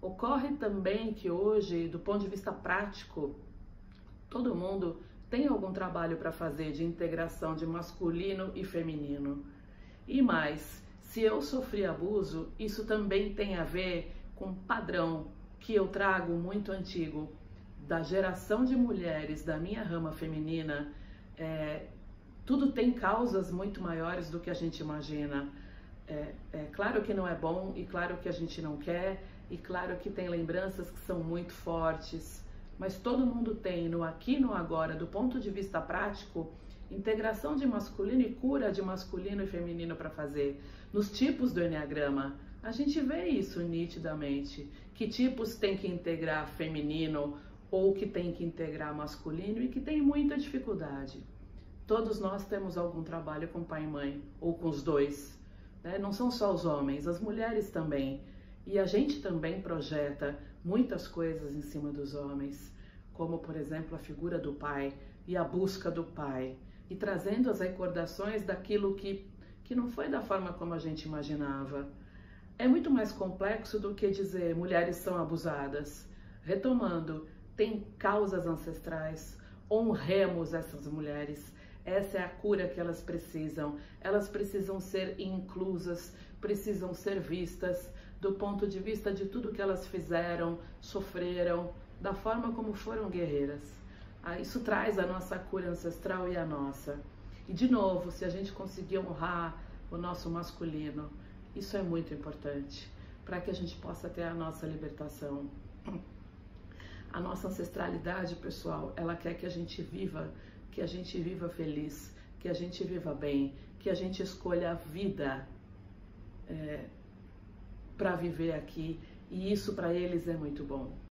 Ocorre também que hoje, do ponto de vista prático, todo mundo tem algum trabalho para fazer de integração de masculino e feminino. E mais, se eu sofri abuso, isso também tem a ver com um padrão que eu trago muito antigo da geração de mulheres da minha rama feminina. É, tudo tem causas muito maiores do que a gente imagina. É, é claro que não é bom e claro que a gente não quer e claro que tem lembranças que são muito fortes, mas todo mundo tem no aqui no agora, do ponto de vista prático, integração de masculino e cura de masculino e feminino para fazer. Nos tipos do Enneagrama, a gente vê isso nitidamente. Que tipos tem que integrar feminino ou que tem que integrar masculino e que tem muita dificuldade. Todos nós temos algum trabalho com pai e mãe, ou com os dois. Né? Não são só os homens, as mulheres também. E a gente também projeta muitas coisas em cima dos homens, como, por exemplo, a figura do pai e a busca do pai, e trazendo as recordações daquilo que, que não foi da forma como a gente imaginava. É muito mais complexo do que dizer mulheres são abusadas. Retomando, tem causas ancestrais, honremos essas mulheres. Essa é a cura que elas precisam. Elas precisam ser inclusas, precisam ser vistas do ponto de vista de tudo que elas fizeram, sofreram, da forma como foram guerreiras. Ah, isso traz a nossa cura ancestral e a nossa. E de novo, se a gente conseguir honrar o nosso masculino, isso é muito importante para que a gente possa ter a nossa libertação. A nossa ancestralidade, pessoal, ela quer que a gente viva, que a gente viva feliz, que a gente viva bem, que a gente escolha a vida é, para viver aqui. E isso para eles é muito bom.